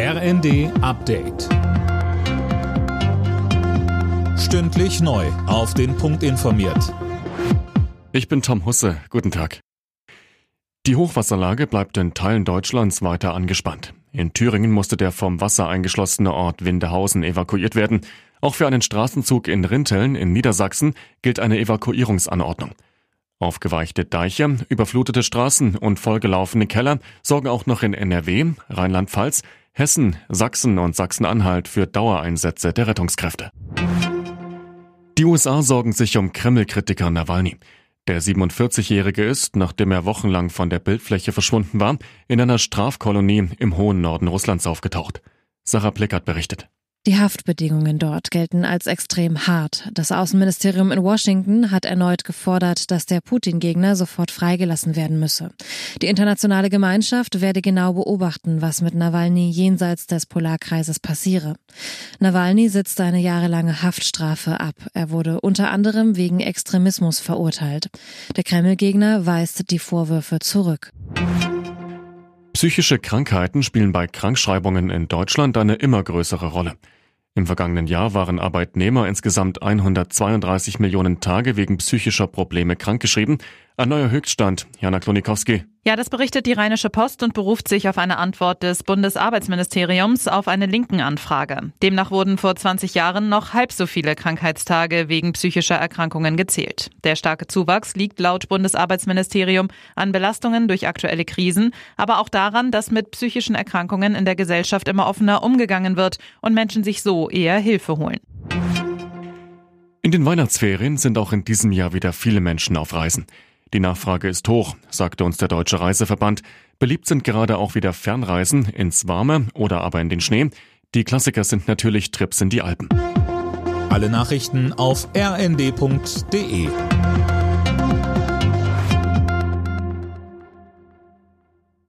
RND Update. Stündlich neu. Auf den Punkt informiert. Ich bin Tom Husse. Guten Tag. Die Hochwasserlage bleibt in Teilen Deutschlands weiter angespannt. In Thüringen musste der vom Wasser eingeschlossene Ort Windehausen evakuiert werden. Auch für einen Straßenzug in Rinteln in Niedersachsen gilt eine Evakuierungsanordnung. Aufgeweichte Deiche, überflutete Straßen und vollgelaufene Keller sorgen auch noch in NRW, Rheinland-Pfalz, Hessen, Sachsen und Sachsen-Anhalt für Dauereinsätze der Rettungskräfte. Die USA sorgen sich um Kreml-Kritiker Nawalny. Der 47-Jährige ist, nachdem er wochenlang von der Bildfläche verschwunden war, in einer Strafkolonie im hohen Norden Russlands aufgetaucht. Sarah Plickert berichtet. Die Haftbedingungen dort gelten als extrem hart. Das Außenministerium in Washington hat erneut gefordert, dass der Putin-Gegner sofort freigelassen werden müsse. Die internationale Gemeinschaft werde genau beobachten, was mit Nawalny jenseits des Polarkreises passiere. Nawalny sitzt eine jahrelange Haftstrafe ab. Er wurde unter anderem wegen Extremismus verurteilt. Der Kreml-Gegner weist die Vorwürfe zurück. Psychische Krankheiten spielen bei Krankschreibungen in Deutschland eine immer größere Rolle. Im vergangenen Jahr waren Arbeitnehmer insgesamt 132 Millionen Tage wegen psychischer Probleme krankgeschrieben. Ein neuer Höchststand. Jana Klonikowski. Ja, das berichtet die Rheinische Post und beruft sich auf eine Antwort des Bundesarbeitsministeriums auf eine linken Anfrage. Demnach wurden vor 20 Jahren noch halb so viele Krankheitstage wegen psychischer Erkrankungen gezählt. Der starke Zuwachs liegt laut Bundesarbeitsministerium an Belastungen durch aktuelle Krisen, aber auch daran, dass mit psychischen Erkrankungen in der Gesellschaft immer offener umgegangen wird und Menschen sich so eher Hilfe holen. In den Weihnachtsferien sind auch in diesem Jahr wieder viele Menschen auf Reisen. Die Nachfrage ist hoch, sagte uns der Deutsche Reiseverband. Beliebt sind gerade auch wieder Fernreisen ins Warme oder aber in den Schnee. Die Klassiker sind natürlich Trips in die Alpen. Alle Nachrichten auf rnd.de